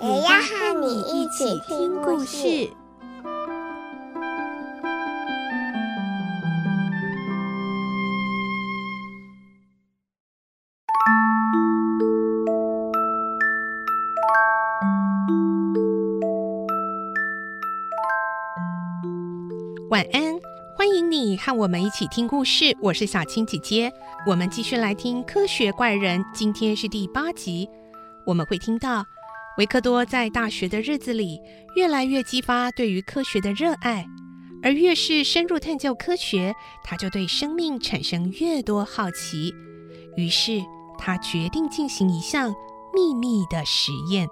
也要和你一起听故事。晚安，欢迎你和我们一起听故事。我是小青姐姐，我们继续来听《科学怪人》，今天是第八集。我们会听到维克多在大学的日子里，越来越激发对于科学的热爱，而越是深入探究科学，他就对生命产生越多好奇。于是他决定进行一项秘密的实验。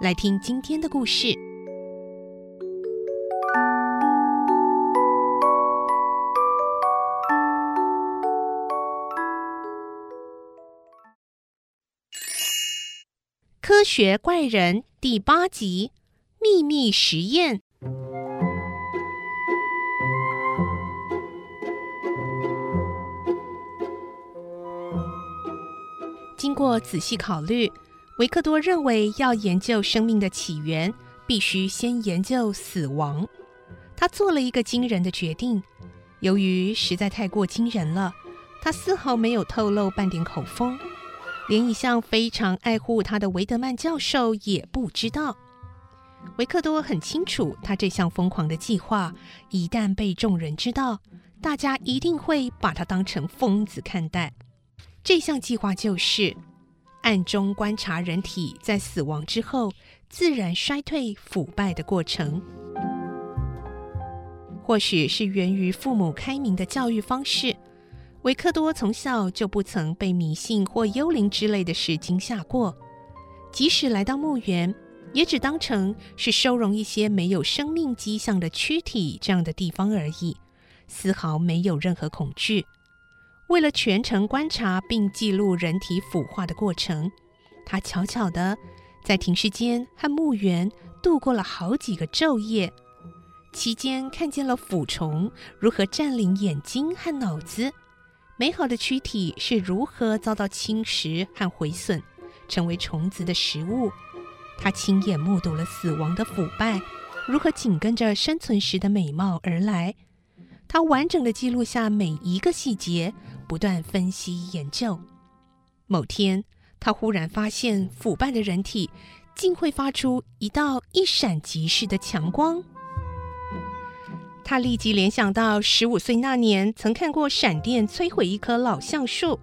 来听今天的故事。科学怪人第八集：秘密实验。经过仔细考虑，维克多认为要研究生命的起源，必须先研究死亡。他做了一个惊人的决定，由于实在太过惊人了，他丝毫没有透露半点口风。连一向非常爱护他的维德曼教授也不知道。维克多很清楚，他这项疯狂的计划一旦被众人知道，大家一定会把他当成疯子看待。这项计划就是暗中观察人体在死亡之后自然衰退腐败的过程。或许是源于父母开明的教育方式。维克多从小就不曾被迷信或幽灵之类的事惊吓过，即使来到墓园，也只当成是收容一些没有生命迹象的躯体这样的地方而已，丝毫没有任何恐惧。为了全程观察并记录人体腐化的过程，他悄悄地在停尸间和墓园度过了好几个昼夜，期间看见了腐虫如何占领眼睛和脑子。美好的躯体是如何遭到侵蚀和毁损，成为虫子的食物？他亲眼目睹了死亡的腐败，如何紧跟着生存时的美貌而来。他完整地记录下每一个细节，不断分析研究。某天，他忽然发现，腐败的人体竟会发出一道一闪即逝的强光。他立即联想到十五岁那年曾看过闪电摧毁一棵老橡树，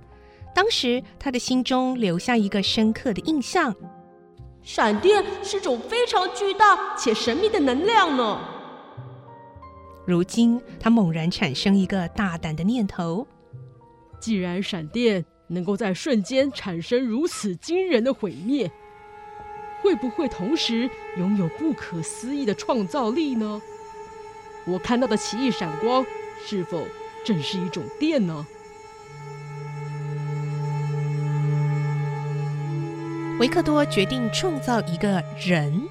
当时他的心中留下一个深刻的印象：闪电是种非常巨大且神秘的能量呢。如今，他猛然产生一个大胆的念头：既然闪电能够在瞬间产生如此惊人的毁灭，会不会同时拥有不可思议的创造力呢？我看到的奇异闪光，是否正是一种电呢？维克多决定创造一个人，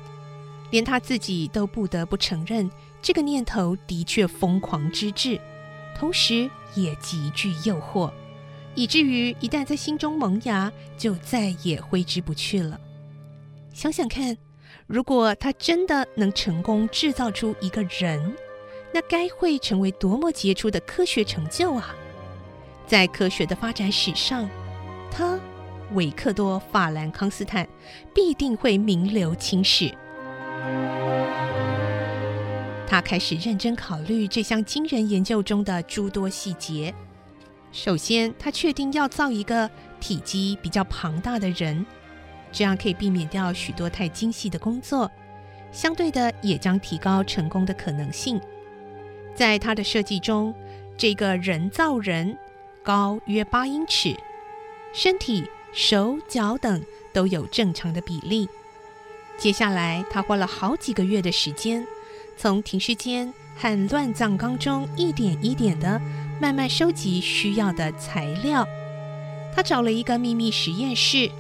连他自己都不得不承认，这个念头的确疯狂之至，同时也极具诱惑，以至于一旦在心中萌芽，就再也挥之不去了。想想看，如果他真的能成功制造出一个人，那该会成为多么杰出的科学成就啊！在科学的发展史上，他维克多·法兰康斯坦必定会名留青史。他开始认真考虑这项惊人研究中的诸多细节。首先，他确定要造一个体积比较庞大的人，这样可以避免掉许多太精细的工作，相对的也将提高成功的可能性。在他的设计中，这个人造人高约八英尺，身体、手脚等都有正常的比例。接下来，他花了好几个月的时间，从停尸间和乱葬岗中一点一点的慢慢收集需要的材料。他找了一个秘密实验室，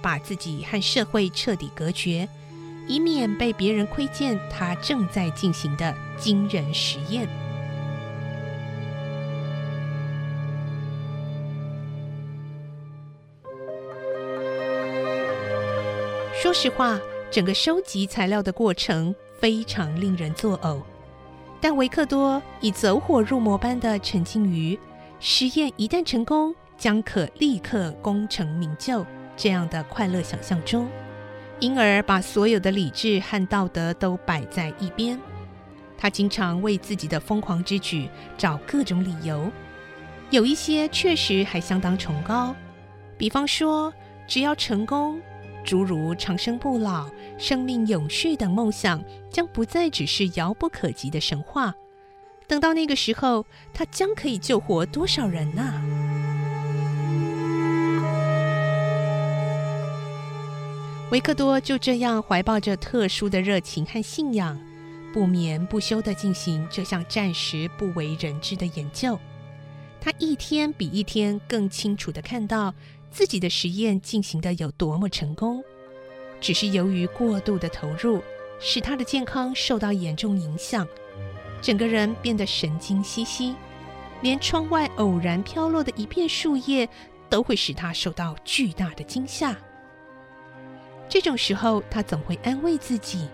把自己和社会彻底隔绝，以免被别人窥见他正在进行的惊人实验。说实话。整个收集材料的过程非常令人作呕，但维克多已走火入魔般的沉浸于实验一旦成功将可立刻功成名就这样的快乐想象中，因而把所有的理智和道德都摆在一边。他经常为自己的疯狂之举找各种理由，有一些确实还相当崇高，比方说只要成功。诸如长生不老、生命永续等梦想，将不再只是遥不可及的神话。等到那个时候，他将可以救活多少人呢？维克多就这样怀抱着特殊的热情和信仰，不眠不休地进行这项暂时不为人知的研究。他一天比一天更清楚地看到。自己的实验进行得有多么成功，只是由于过度的投入，使他的健康受到严重影响，整个人变得神经兮兮，连窗外偶然飘落的一片树叶都会使他受到巨大的惊吓。这种时候，他总会安慰自己：“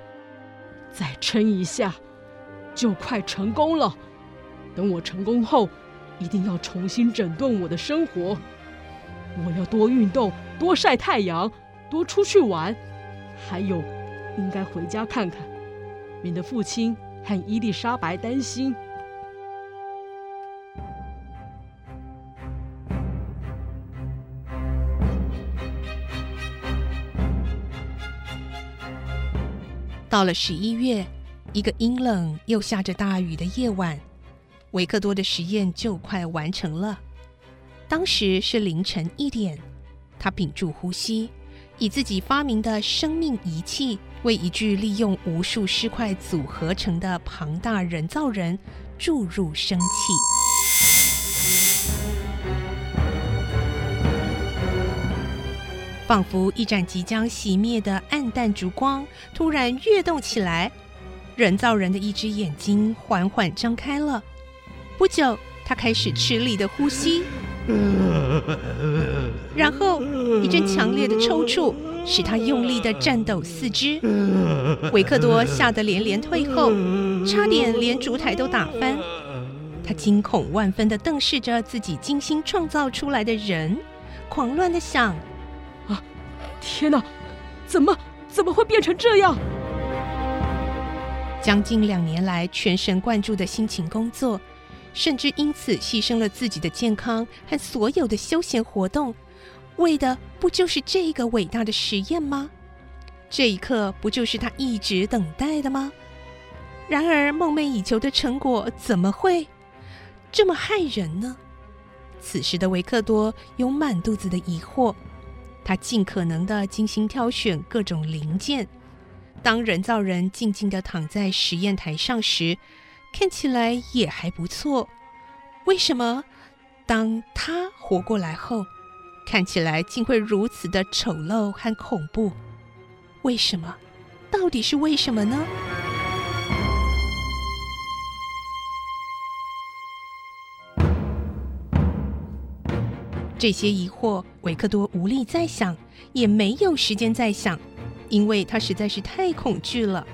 再撑一下，就快成功了。等我成功后，一定要重新整顿我的生活。”我要多运动，多晒太阳，多出去玩，还有，应该回家看看，免得父亲和伊丽莎白担心。到了十一月，一个阴冷又下着大雨的夜晚，维克多的实验就快完成了。当时是凌晨一点，他屏住呼吸，以自己发明的生命仪器为一具利用无数尸块组合成的庞大人造人注入生气。仿佛一盏即将熄灭的暗淡烛光突然跃动起来，人造人的一只眼睛缓缓张开了。不久，他开始吃力的呼吸。然后一阵强烈的抽搐使他用力的颤抖四肢，维克多吓得连连退后，差点连烛台都打翻。他惊恐万分的瞪视着自己精心创造出来的人，狂乱的想：啊，天哪，怎么怎么会变成这样？将近两年来全神贯注的辛勤工作。甚至因此牺牲了自己的健康和所有的休闲活动，为的不就是这个伟大的实验吗？这一刻不就是他一直等待的吗？然而梦寐以求的成果怎么会这么害人呢？此时的维克多有满肚子的疑惑，他尽可能的精心挑选各种零件。当人造人静静的躺在实验台上时，看起来也还不错，为什么当他活过来后，看起来竟会如此的丑陋和恐怖？为什么？到底是为什么呢？这些疑惑，维克多无力再想，也没有时间再想，因为他实在是太恐惧了。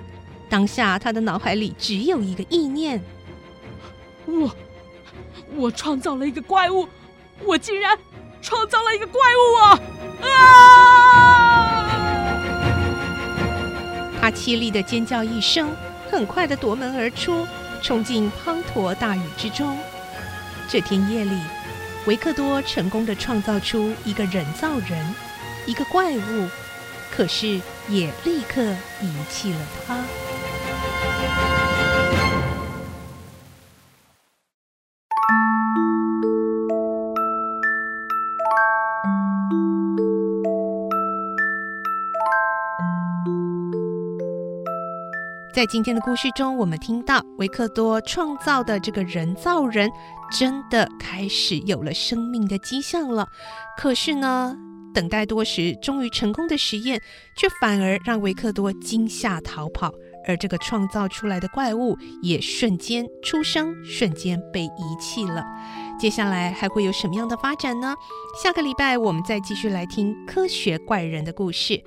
当下，他的脑海里只有一个意念：我，我创造了一个怪物，我竟然创造了一个怪物啊！啊！他凄厉的尖叫一声，很快的夺门而出，冲进滂沱大雨之中。这天夜里，维克多成功的创造出一个人造人，一个怪物，可是也立刻遗弃了他。在今天的故事中，我们听到维克多创造的这个人造人真的开始有了生命的迹象了。可是呢，等待多时，终于成功的实验，却反而让维克多惊吓逃跑。而这个创造出来的怪物也瞬间出生，瞬间被遗弃了。接下来还会有什么样的发展呢？下个礼拜我们再继续来听科学怪人的故事。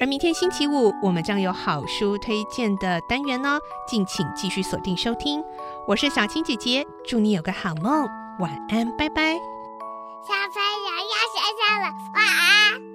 而明天星期五，我们将有好书推荐的单元呢，敬请继续锁定收听。我是小青姐姐，祝你有个好梦，晚安，拜拜。小朋友要睡觉了，晚安。